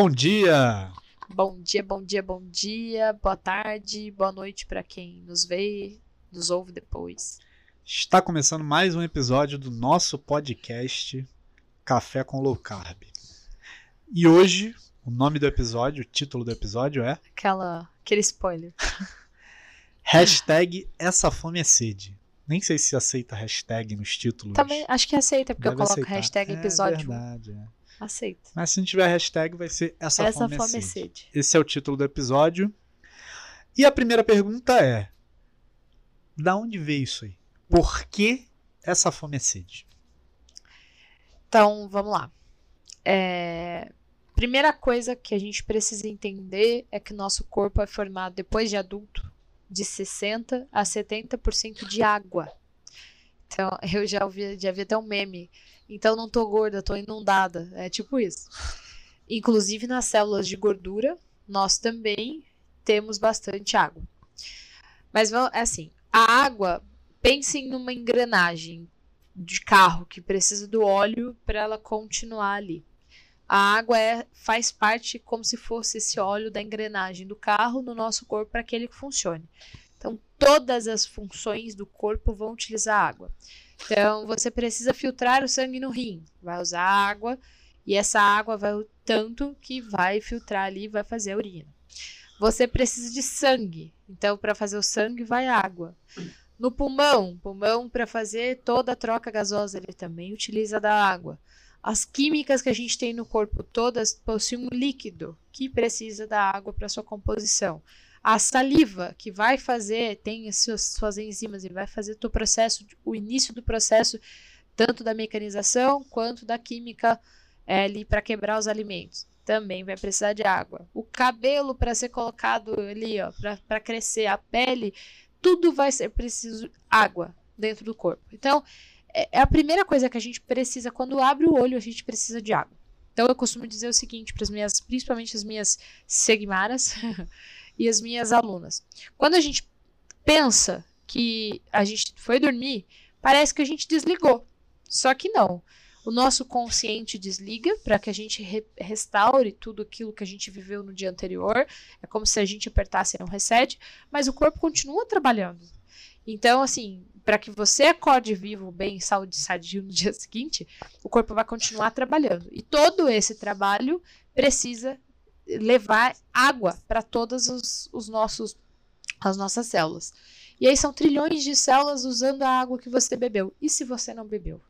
Bom dia! Bom dia, bom dia, bom dia, boa tarde, boa noite para quem nos vê, nos ouve depois. Está começando mais um episódio do nosso podcast Café com Low Carb. E hoje, o nome do episódio, o título do episódio é Aquela, aquele spoiler. Hashtag Essa Fome é Sede. Nem sei se aceita hashtag nos títulos. Também acho que aceita, porque Deve eu coloco aceitar. hashtag episódio. É verdade, é. Aceita. Mas se não tiver hashtag, vai ser Essa, Essa Fome, fome é é Sede. sede. Esse é o título do episódio. E a primeira pergunta é: Da onde veio isso aí? Por que essa fome é sede? Então, vamos lá. É, Primeira coisa que a gente precisa entender é que o nosso corpo é formado, depois de adulto, de 60% a 70% de água. Então, eu já ouvi, já vi até um meme. Então, não tô gorda, tô inundada. É tipo isso. Inclusive, nas células de gordura, nós também temos bastante água. Mas, é assim, a água, pensem numa engrenagem de carro que precisa do óleo para ela continuar ali. A água é, faz parte como se fosse esse óleo da engrenagem do carro no nosso corpo para que ele funcione. Então, todas as funções do corpo vão utilizar água. Então, você precisa filtrar o sangue no rim, vai usar água e essa água vai o tanto que vai filtrar ali vai fazer a urina. Você precisa de sangue, então para fazer o sangue vai água. No pulmão, pulmão para fazer toda a troca gasosa, ele também utiliza da água. As químicas que a gente tem no corpo todas possuem um líquido que precisa da água para sua composição. A saliva, que vai fazer, tem as suas, suas enzimas e vai fazer o processo, o início do processo, tanto da mecanização quanto da química é, ali para quebrar os alimentos. Também vai precisar de água. O cabelo para ser colocado ali, ó, para crescer, a pele, tudo vai ser preciso água dentro do corpo. Então, é é a primeira coisa que a gente precisa quando abre o olho, a gente precisa de água. Então eu costumo dizer o seguinte para as minhas, principalmente as minhas segmaras e as minhas alunas. Quando a gente pensa que a gente foi dormir, parece que a gente desligou. Só que não. O nosso consciente desliga para que a gente re- restaure tudo aquilo que a gente viveu no dia anterior. É como se a gente apertasse um reset, mas o corpo continua trabalhando. Então, assim, para que você acorde vivo, bem, saúde sadio no dia seguinte, o corpo vai continuar trabalhando. E todo esse trabalho precisa levar água para todas os, os nossos as nossas células. E aí são trilhões de células usando a água que você bebeu. E se você não bebeu?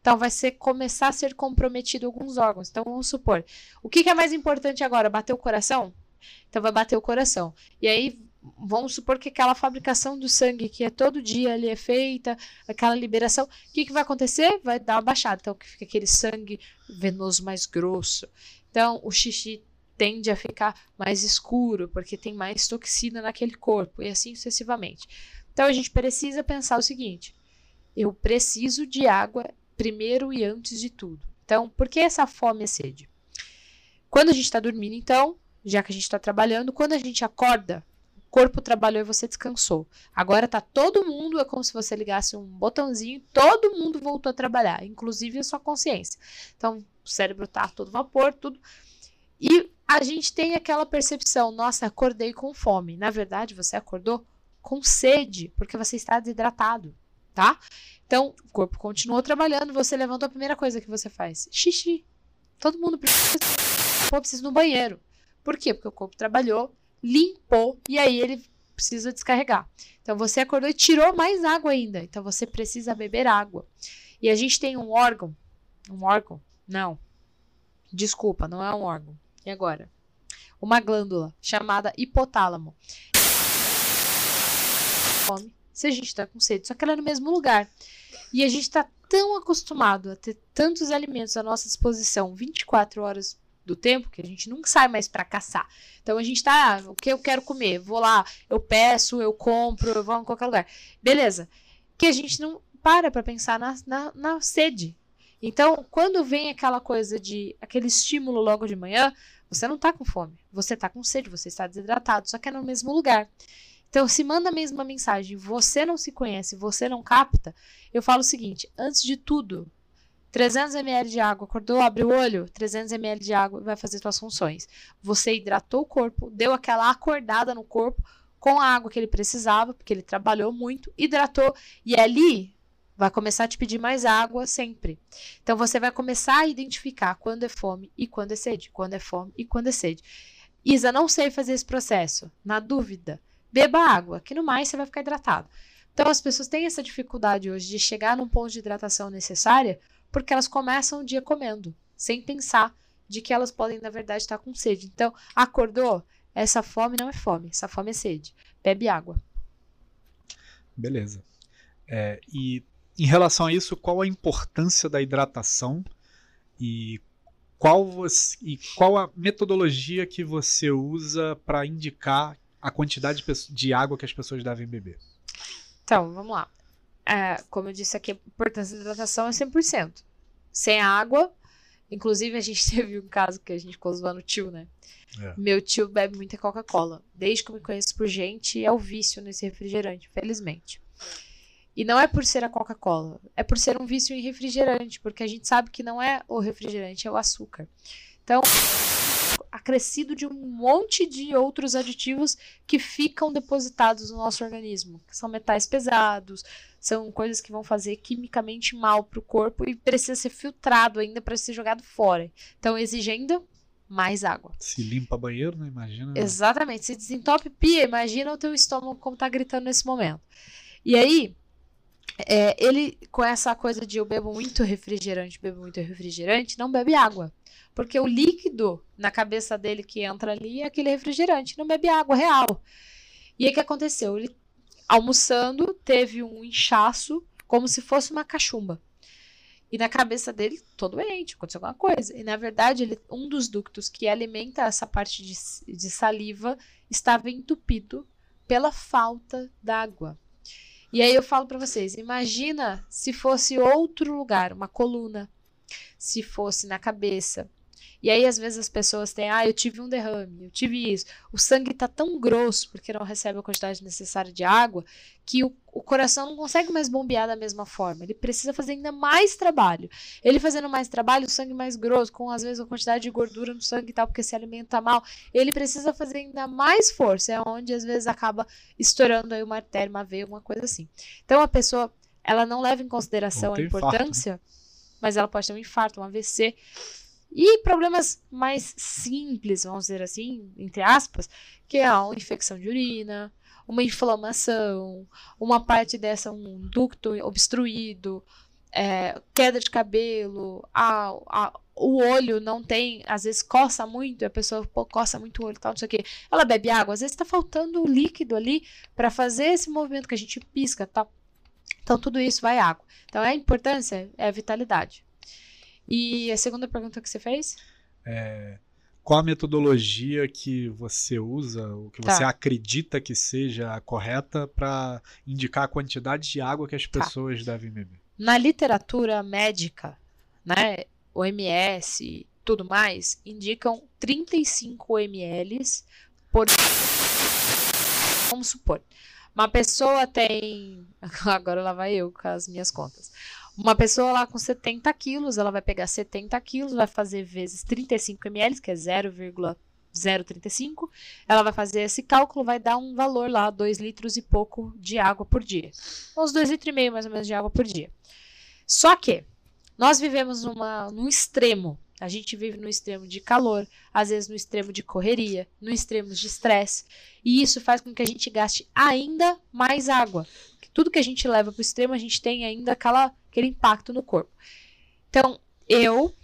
Então vai ser começar a ser comprometido alguns órgãos. Então vamos supor, o que, que é mais importante agora? Bater o coração? Então vai bater o coração. E aí vamos supor que aquela fabricação do sangue que é todo dia ali é feita, aquela liberação, o que, que vai acontecer? Vai dar uma baixada. Então que fica aquele sangue venoso mais grosso. Então o xixi tende a ficar mais escuro, porque tem mais toxina naquele corpo, e assim sucessivamente. Então a gente precisa pensar o seguinte: eu preciso de água primeiro e antes de tudo. Então, por que essa fome e sede? Quando a gente está dormindo, então, já que a gente está trabalhando, quando a gente acorda, o corpo trabalhou e você descansou. Agora tá todo mundo, é como se você ligasse um botãozinho, todo mundo voltou a trabalhar, inclusive a sua consciência. Então, o cérebro tá todo vapor, tudo. E a gente tem aquela percepção, nossa, acordei com fome. Na verdade, você acordou com sede, porque você está desidratado, tá? Então, o corpo continuou trabalhando, você levantou a primeira coisa que você faz, xixi. Todo mundo precisa, Pô, precisa ir no banheiro. Por quê? Porque o corpo trabalhou, limpou e aí ele precisa descarregar. Então, você acordou e tirou mais água ainda. Então, você precisa beber água. E a gente tem um órgão, um órgão? Não. Desculpa, não é um órgão. E agora? Uma glândula chamada hipotálamo. Se a gente está com sede, só que ela é no mesmo lugar. E a gente está tão acostumado a ter tantos alimentos à nossa disposição 24 horas do tempo que a gente nunca sai mais para caçar. Então a gente tá, ah, o que eu quero comer? Vou lá, eu peço, eu compro, eu vou em qualquer lugar. Beleza. Que a gente não para para pensar na, na, na sede. Então, quando vem aquela coisa de aquele estímulo logo de manhã, você não tá com fome, você tá com sede, você está desidratado, só que é no mesmo lugar. Então, se manda a mesma mensagem, você não se conhece, você não capta, eu falo o seguinte: antes de tudo, 300 ml de água, acordou, abre o olho, 300 ml de água vai fazer suas funções. Você hidratou o corpo, deu aquela acordada no corpo com a água que ele precisava, porque ele trabalhou muito, hidratou e ali vai começar a te pedir mais água sempre. Então você vai começar a identificar quando é fome e quando é sede, quando é fome e quando é sede. Isa, não sei fazer esse processo. Na dúvida, beba água, que no mais você vai ficar hidratado. Então as pessoas têm essa dificuldade hoje de chegar num ponto de hidratação necessária porque elas começam o dia comendo, sem pensar de que elas podem, na verdade, estar com sede. Então, acordou? Essa fome não é fome, essa fome é sede. Bebe água. Beleza. É, e em relação a isso, qual a importância da hidratação e qual, você, e qual a metodologia que você usa para indicar a quantidade de, de água que as pessoas devem beber? Então, vamos lá. É, como eu disse aqui, a importância da hidratação é 100%. Sem água, inclusive a gente teve um caso que a gente ficou zoando o tio, né? É. Meu tio bebe muita Coca-Cola. Desde que eu me conheço por gente, é o vício nesse refrigerante, felizmente. E não é por ser a Coca-Cola, é por ser um vício em refrigerante, porque a gente sabe que não é o refrigerante, é o açúcar. Então, acrescido de um monte de outros aditivos que ficam depositados no nosso organismo, que são metais pesados, são coisas que vão fazer quimicamente mal para o corpo e precisa ser filtrado ainda para ser jogado fora. Então, exigindo mais água. Se limpa banheiro, né? Imagina. Exatamente. Se desentope pia, imagina o teu estômago como tá gritando nesse momento. E aí, é, ele, com essa coisa de eu bebo muito refrigerante, bebo muito refrigerante, não bebe água. Porque o líquido na cabeça dele que entra ali é aquele refrigerante, não bebe água real. E aí o que aconteceu? Ele, almoçando, teve um inchaço como se fosse uma cachumba. E na cabeça dele, todo doente, aconteceu alguma coisa. E na verdade, ele, um dos ductos que alimenta essa parte de, de saliva estava entupido pela falta d'água. E aí eu falo para vocês, imagina se fosse outro lugar, uma coluna, se fosse na cabeça, e aí, às vezes, as pessoas têm, ah, eu tive um derrame, eu tive isso. O sangue está tão grosso porque não recebe a quantidade necessária de água que o, o coração não consegue mais bombear da mesma forma. Ele precisa fazer ainda mais trabalho. Ele fazendo mais trabalho, o sangue mais grosso, com às vezes a quantidade de gordura no sangue e tal, porque se alimenta mal, ele precisa fazer ainda mais força. É onde às vezes acaba estourando aí uma artéria, uma veia, alguma coisa assim. Então a pessoa, ela não leva em consideração a importância, infarto, né? mas ela pode ter um infarto, um AVC e problemas mais simples, vamos dizer assim, entre aspas, que é a infecção de urina, uma inflamação, uma parte dessa, um ducto obstruído, é, queda de cabelo, a, a, o olho não tem, às vezes coça muito, a pessoa pô, coça muito o olho, tal, não sei o quê. Ela bebe água, às vezes está faltando líquido ali para fazer esse movimento que a gente pisca, tal. Então tudo isso vai água. Então a importância é a vitalidade. E a segunda pergunta que você fez? É, qual a metodologia que você usa, o que tá. você acredita que seja a correta para indicar a quantidade de água que as tá. pessoas tá. devem beber? Na literatura médica, né, OMS tudo mais, indicam 35 ml por. Vamos supor, uma pessoa tem. Agora lá vai eu com as minhas contas. Uma pessoa lá com 70 quilos, ela vai pegar 70 quilos, vai fazer vezes 35 ml, que é 0,035. Ela vai fazer esse cálculo, vai dar um valor lá, 2 litros e pouco de água por dia. Uns 2 litros e meio mais ou menos de água por dia. Só que nós vivemos numa, num extremo. A gente vive no extremo de calor, às vezes no extremo de correria, no extremo de estresse. E isso faz com que a gente gaste ainda mais água. Tudo que a gente leva para o extremo, a gente tem ainda aquela aquele impacto no corpo. Então, eu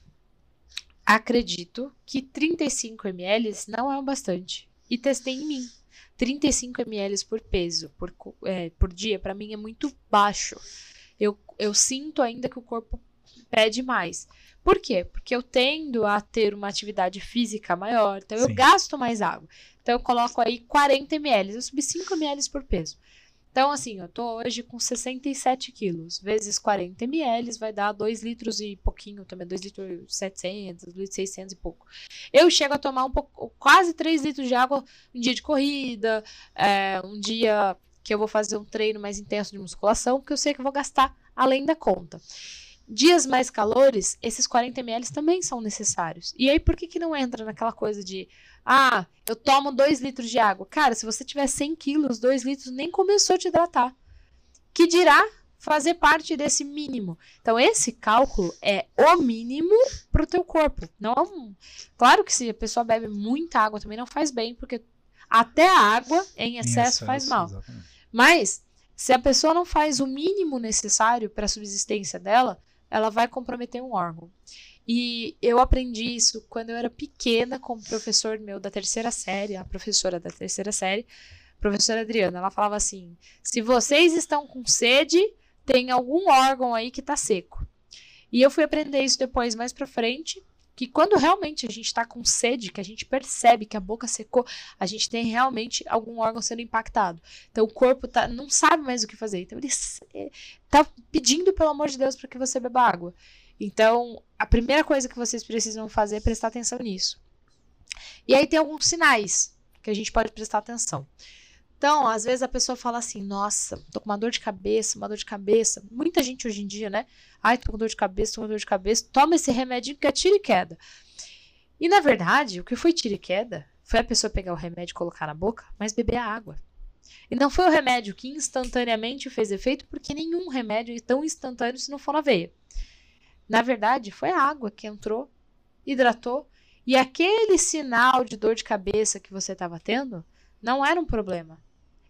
acredito que 35 ml não é o bastante. E testei em mim. 35 ml por peso, por, é, por dia, para mim é muito baixo. Eu, eu sinto ainda que o corpo pede mais. Por quê? Porque eu tendo a ter uma atividade física maior, então Sim. eu gasto mais água. Então eu coloco aí 40 ml, eu subi 5 ml por peso. Então, assim, eu tô hoje com 67 quilos, vezes 40 ml, vai dar 2 litros e pouquinho também, 2 litros e 700, 2 litros e 600 e pouco. Eu chego a tomar um pouco, quase 3 litros de água um dia de corrida, é, um dia que eu vou fazer um treino mais intenso de musculação, porque eu sei que eu vou gastar além da conta. dias mais calores, esses 40 ml também são necessários. E aí, por que, que não entra naquela coisa de, ah, eu tomo 2 litros de água? Cara, se você tiver 100 quilos, 2 litros nem começou a te hidratar. Que dirá fazer parte desse mínimo. Então, esse cálculo é o mínimo para o teu corpo. Não é um... Claro que se a pessoa bebe muita água também não faz bem, porque até a água em excesso, em excesso faz mal. Exatamente. Mas, se a pessoa não faz o mínimo necessário para a subsistência dela, ela vai comprometer um órgão. E eu aprendi isso quando eu era pequena com o professor meu da terceira série, a professora da terceira série, professora Adriana. Ela falava assim: se vocês estão com sede, tem algum órgão aí que está seco. E eu fui aprender isso depois, mais para frente, que quando realmente a gente está com sede, que a gente percebe que a boca secou, a gente tem realmente algum órgão sendo impactado. Então o corpo tá, não sabe mais o que fazer. Então ele está pedindo, pelo amor de Deus, para que você beba água. Então a primeira coisa que vocês precisam fazer é prestar atenção nisso. E aí tem alguns sinais que a gente pode prestar atenção. Então, às vezes a pessoa fala assim: nossa, tô com uma dor de cabeça, uma dor de cabeça. Muita gente hoje em dia, né? Ai, tô com dor de cabeça, tô com dor de cabeça. Toma esse remédio que é tiro e queda. E na verdade, o que foi tiro e queda foi a pessoa pegar o remédio e colocar na boca, mas beber a água. E não foi o remédio que instantaneamente fez efeito, porque nenhum remédio é tão instantâneo se não for na veia. Na verdade, foi a água que entrou, hidratou, e aquele sinal de dor de cabeça que você estava tendo não era um problema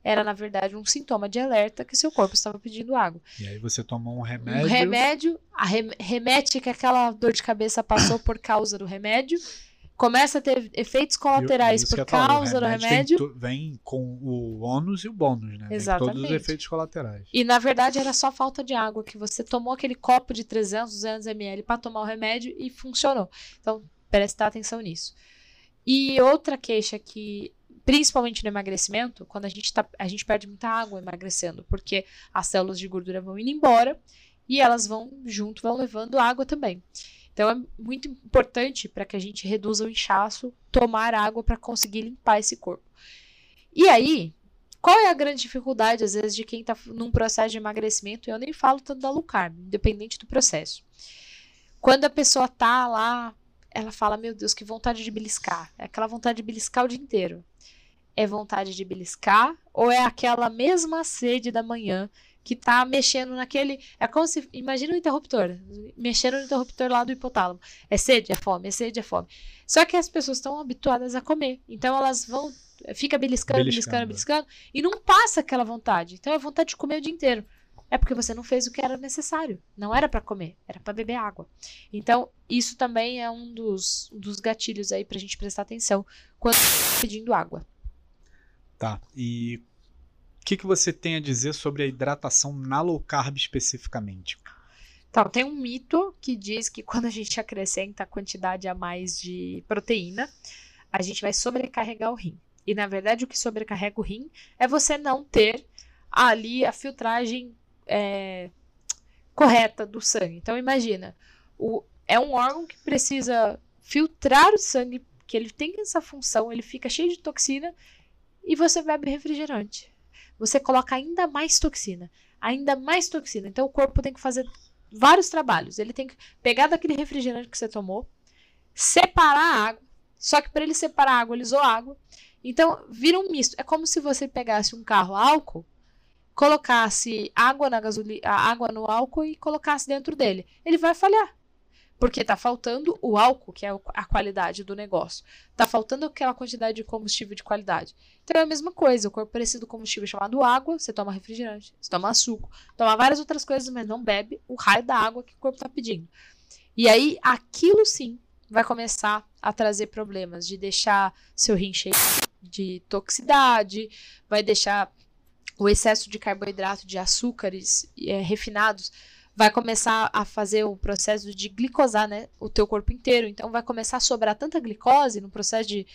era na verdade um sintoma de alerta que seu corpo estava pedindo água. E aí você tomou um remédio. Um remédio, a rem remete que aquela dor de cabeça passou por causa do remédio, começa a ter efeitos colaterais por causa do remédio. Vem, vem, com o ônus e o bônus, né? Exatamente. Todos os efeitos colaterais. E na verdade era só falta de água, que você tomou aquele copo de 300, 200 ml para tomar o remédio e funcionou. Então, prestar atenção nisso. E outra queixa que principalmente no emagrecimento, quando a gente, tá, a gente perde muita água emagrecendo, porque as células de gordura vão indo embora e elas vão junto, vão levando água também. Então é muito importante para que a gente reduza o inchaço, tomar água para conseguir limpar esse corpo. E aí, qual é a grande dificuldade, às vezes, de quem está num processo de emagrecimento? Eu nem falo tanto da low carb, independente do processo. Quando a pessoa está lá, ela fala: Meu Deus, que vontade de beliscar. É aquela vontade de beliscar o dia inteiro. É vontade de beliscar ou é aquela mesma sede da manhã que tá mexendo naquele. É como se. Imagina o interruptor. Mexendo no interruptor lá do hipotálamo. É sede, é fome, é sede, é fome. Só que as pessoas estão habituadas a comer. Então elas vão. Fica beliscando, beliscando, beliscando, beliscando. E não passa aquela vontade. Então é vontade de comer o dia inteiro. É porque você não fez o que era necessário. Não era para comer, era para beber água. Então, isso também é um dos, dos gatilhos aí pra gente prestar atenção quando tá pedindo água. Tá. E que, que você tem a dizer sobre a hidratação na low carb especificamente? Então, tem um mito que diz que quando a gente acrescenta a quantidade a mais de proteína, a gente vai sobrecarregar o rim. E na verdade, o que sobrecarrega o rim é você não ter ali a filtragem é, correta do sangue. Então, imagina, o, é um órgão que precisa filtrar o sangue, que ele tem essa função, ele fica cheio de toxina e você bebe refrigerante. Você coloca ainda mais toxina, ainda mais toxina. Então o corpo tem que fazer vários trabalhos. Ele tem que pegar daquele refrigerante que você tomou, separar a água. Só que para ele separar a água, ele usou água. Então vira um misto. É como se você pegasse um carro álcool, colocasse água na gasolina, água no álcool e colocasse dentro dele. Ele vai falhar. Porque está faltando o álcool, que é a qualidade do negócio. Está faltando aquela quantidade de combustível de qualidade. Então é a mesma coisa. O corpo precisa do combustível chamado água, você toma refrigerante, você toma suco, toma várias outras coisas, mas não bebe o raio da água que o corpo está pedindo. E aí, aquilo sim vai começar a trazer problemas de deixar seu rim cheio de toxicidade, vai deixar o excesso de carboidrato, de açúcares é, refinados vai começar a fazer o processo de glicosar né, o teu corpo inteiro. Então vai começar a sobrar tanta glicose no processo de,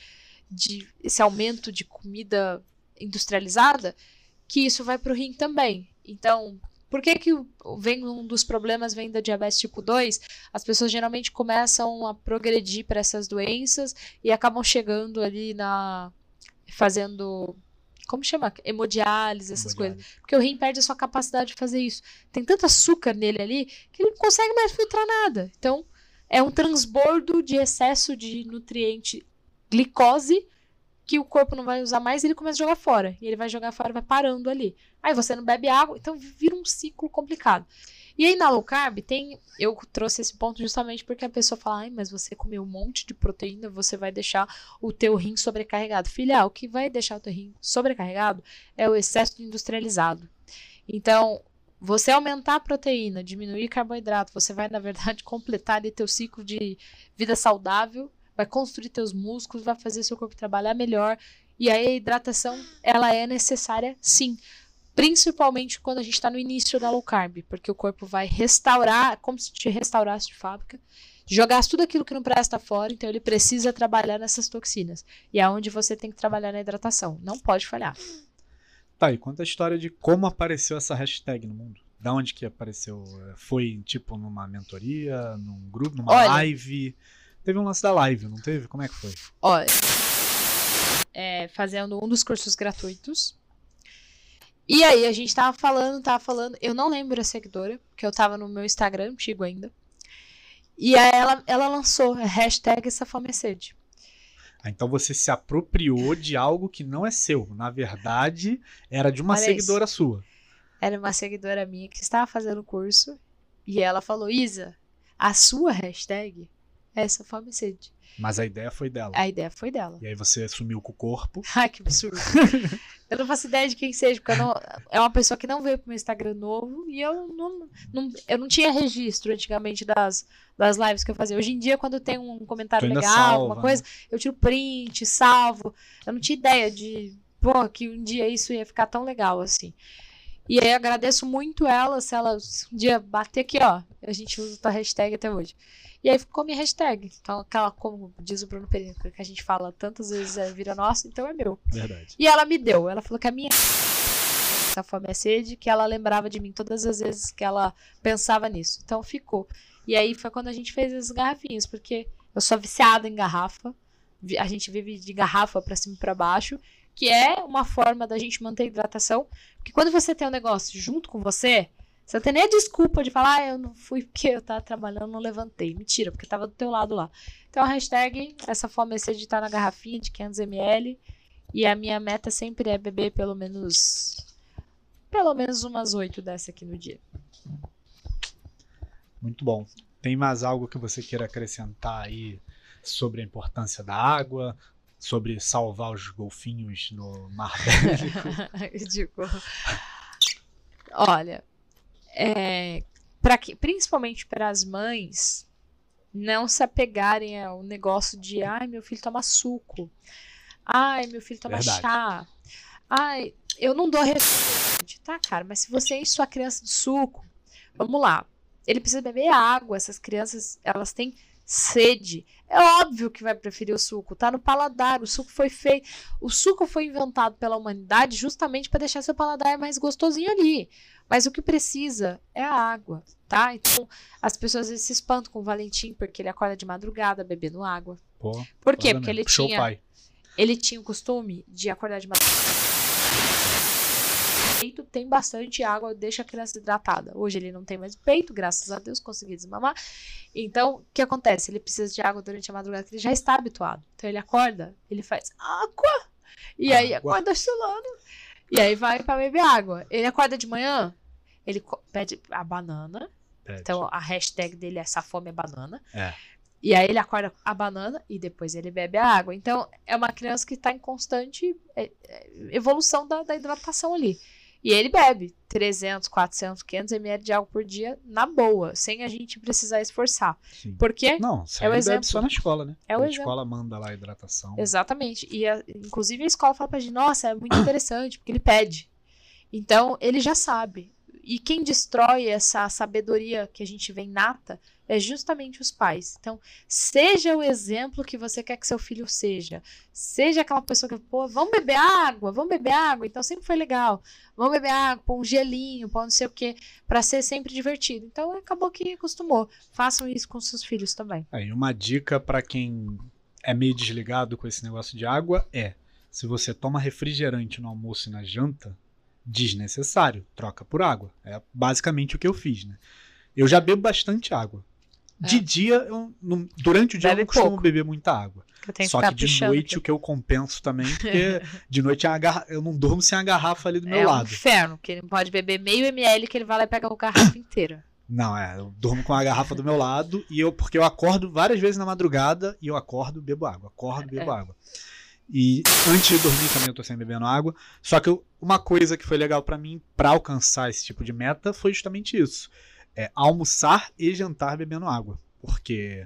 de esse aumento de comida industrializada que isso vai para o rim também. Então, por que, que vem um dos problemas vem da diabetes tipo 2? As pessoas geralmente começam a progredir para essas doenças e acabam chegando ali na fazendo como chama? Hemodiálise, essas Hemodiálise. coisas. Porque o rim perde a sua capacidade de fazer isso. Tem tanto açúcar nele ali que ele não consegue mais filtrar nada. Então, é um transbordo de excesso de nutriente glicose que o corpo não vai usar mais e ele começa a jogar fora. E ele vai jogar fora, vai parando ali. Aí você não bebe água, então vira um ciclo complicado. E aí na low carb tem, eu trouxe esse ponto justamente porque a pessoa fala, ai, mas você comeu um monte de proteína, você vai deixar o teu rim sobrecarregado. Filha, o que vai deixar o teu rim sobrecarregado é o excesso de industrializado. Então, você aumentar a proteína, diminuir carboidrato, você vai, na verdade, completar ali teu ciclo de vida saudável, vai construir teus músculos, vai fazer seu corpo trabalhar melhor. E aí a hidratação, ela é necessária sim. Principalmente quando a gente está no início da low carb, porque o corpo vai restaurar, como se te restaurasse de fábrica, jogasse tudo aquilo que não presta fora, então ele precisa trabalhar nessas toxinas. E é onde você tem que trabalhar na hidratação. Não pode falhar. Tá, e conta a história de como apareceu essa hashtag no mundo. Da onde que apareceu? Foi, tipo, numa mentoria, num grupo, numa Olha. live? Teve um lance da live, não teve? Como é que foi? Olha, é, fazendo um dos cursos gratuitos. E aí a gente tava falando, tava falando. Eu não lembro a seguidora, porque eu tava no meu Instagram antigo ainda. E aí ela, ela lançou a hashtag sede. Ah, então você se apropriou de algo que não é seu. Na verdade, era de uma Olha seguidora sua. Era uma seguidora minha que estava fazendo o curso. E ela falou: Isa, a sua hashtag é e sede. Mas a ideia foi dela. A ideia foi dela. E aí você sumiu com o corpo. Ai, que absurdo. eu não faço ideia de quem seja, porque não- é uma pessoa que não veio pro meu Instagram novo e eu não, não- eu não tinha registro antigamente das, das lives que eu fazia. Hoje em dia, quando tem um comentário legal, salva, alguma coisa, eu tiro print, salvo. Eu não tinha ideia de, pô, que um dia isso ia ficar tão legal assim. E aí eu agradeço muito ela, se ela um dia bater aqui, ó, a gente usa a hashtag até hoje. E aí ficou minha hashtag. Então, aquela, como diz o Bruno Pereira, que a gente fala tantas vezes é vira nossa, então é meu. Verdade. E ela me deu. Ela falou que a minha essa fome é sede, que ela lembrava de mim todas as vezes que ela pensava nisso. Então ficou. E aí foi quando a gente fez as garrafinhas, porque eu sou viciada em garrafa. A gente vive de garrafa pra cima e pra baixo, que é uma forma da gente manter a hidratação. Porque quando você tem um negócio junto com você, você tem nem a desculpa de falar, ah, eu não fui porque eu tava trabalhando, não levantei. Mentira, porque tava do teu lado lá. Então a hashtag, essa fome é sede tá na garrafinha de 500ml. E a minha meta sempre é beber pelo menos. Pelo menos umas oito dessa aqui no dia. Muito bom. Tem mais algo que você queira acrescentar aí sobre a importância da água, sobre salvar os golfinhos no Mar digo. Olha, é, pra que, principalmente para as mães não se apegarem ao negócio de ai, meu filho toma suco. Ai, meu filho toma Verdade. chá. Ai, eu não dou refrigerante. Tá, cara, mas se você enche sua criança de suco, vamos lá. Ele precisa beber água. Essas crianças, elas têm sede. É óbvio que vai preferir o suco, tá no paladar. O suco foi feito. O suco foi inventado pela humanidade justamente para deixar seu paladar mais gostosinho ali. Mas o que precisa é a água, tá? Então, as pessoas às vezes se espantam com o Valentim porque ele acorda de madrugada bebendo água. Pô, Por quê? Porque ele tinha, ele tinha o costume de acordar de madrugada. Peito tem bastante água, deixa a criança hidratada. Hoje ele não tem mais peito, graças a Deus, consegui desmamar. Então, o que acontece? Ele precisa de água durante a madrugada, que ele já está habituado. Então ele acorda, ele faz água, e aí Água. acorda chulando, e aí vai para beber água. Ele acorda de manhã, ele pede a banana, Pede. então a hashtag dele é essa fome é banana. É. E aí ele acorda a banana e depois ele bebe a água. Então é uma criança que está em constante é, é, evolução da, da hidratação ali. E ele bebe 300, 400, 500 ml de água por dia na boa, sem a gente precisar esforçar. Sim. Por quê? Não, É o exemplo. só na escola, né? É o a exemplo. escola manda lá a hidratação. Exatamente. E a- inclusive a escola fala pra gente, nossa, é muito interessante, porque ele pede. Então, ele já sabe. E quem destrói essa sabedoria que a gente vê nata é justamente os pais. Então, seja o exemplo que você quer que seu filho seja. Seja aquela pessoa que, pô, vamos beber água, vamos beber água. Então, sempre foi legal. Vamos beber água, pôr um gelinho, pôr não sei o quê, pra ser sempre divertido. Então, acabou que acostumou. Façam isso com seus filhos também. Aí uma dica pra quem é meio desligado com esse negócio de água é Se você toma refrigerante no almoço e na janta, desnecessário, troca por água. É basicamente o que eu fiz, né? Eu já bebo bastante água. De É. dia, eu não- durante o dia eu Bebe não costumo pouco. beber muita água. Eu que Só que de noite aqui. o que eu compenso também, porque de noite é eu não durmo sem a garrafa ali do meu é um lado. inferno, que ele não pode beber meio ml que ele vai lá e pega a garrafa inteira. Não, é, eu durmo com a garrafa do meu lado e eu porque eu acordo várias vezes na madrugada e eu acordo, bebo água, acordo, bebo É. água. E antes de dormir também eu tô sempre bebendo água. Só que eu- uma coisa que foi legal pra mim pra alcançar esse tipo de meta foi justamente isso. É almoçar e jantar bebendo água, porque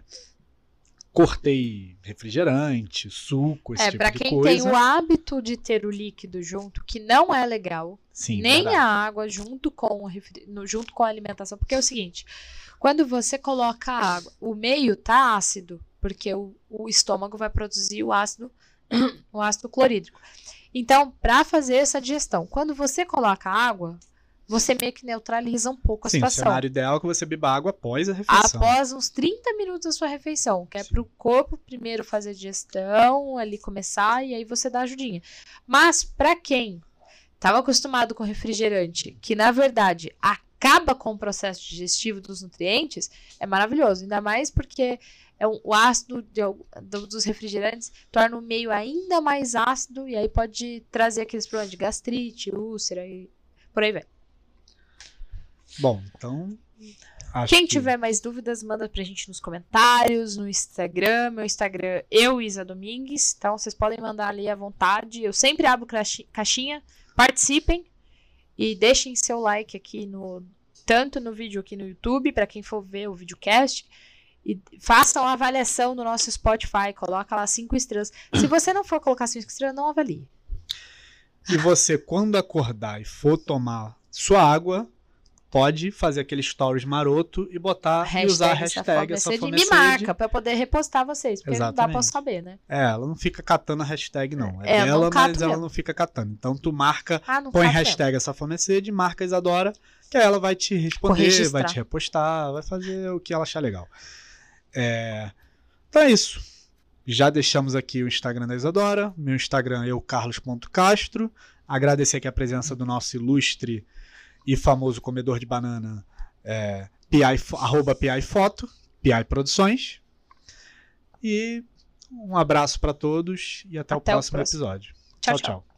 cortei refrigerante, suco, esse é, tipo pra de quem coisa. tem o hábito de ter o líquido junto, que não é legal, Sim, nem verdade. a água junto com, o junto com a alimentação. Porque é o seguinte: quando você coloca a água, o meio tá ácido, porque o, o estômago vai produzir o ácido, o ácido clorídrico. Então, para fazer essa digestão, quando você coloca água, você meio que neutraliza um pouco a Sim, o situação. cenário ideal é que você beba água após a refeição. Após uns 30 minutos da sua refeição, que é para o corpo primeiro fazer a digestão, ali começar e aí você dá ajudinha. Mas para quem estava acostumado com refrigerante, que na verdade acaba com o processo digestivo dos nutrientes, é maravilhoso. Ainda mais porque é um- o ácido de do- dos refrigerantes torna o meio ainda mais ácido e aí pode trazer aqueles problemas de gastrite, úlcera e por aí vai. Bom, então. Quem que- tiver mais dúvidas, manda pra gente nos comentários, no Instagram. Meu Instagram, eu, Isa Domingues. Então, vocês podem mandar ali à vontade. Eu sempre abro caixi- caixinha. Participem e deixem seu like aqui no. Tanto no vídeo aqui no YouTube, para quem for ver o videocast. E façam a avaliação no nosso Spotify. Coloca lá cinco estrelas. Se você não for colocar cinco estrelas, não avalie. E você, quando acordar e for tomar sua água, pode fazer aquele stories maroto e botar e usar a hashtag essa me marca eu poder repostar vocês. Porque não dá Exatamente. saber, né? É, ela não fica catando a hashtag, não. É, É, não mas ela mesmo. não fica catando. Então tu marca, Ah, põe mesmo. hashtag essa Fomecede, marca a Isadora, que aí ela vai te responder, vai te repostar, vai fazer o que ela achar legal. É, Então é isso. Já deixamos aqui o Instagram da Isadora, meu Instagram é o carlos.castro. Agradecer aqui a presença do nosso ilustre e famoso comedor de banana, é, PI, arroba PI Foto, PI Produções. E um abraço para todos e até, o Até o próximo próximo. episódio. Tchau, tchau. tchau.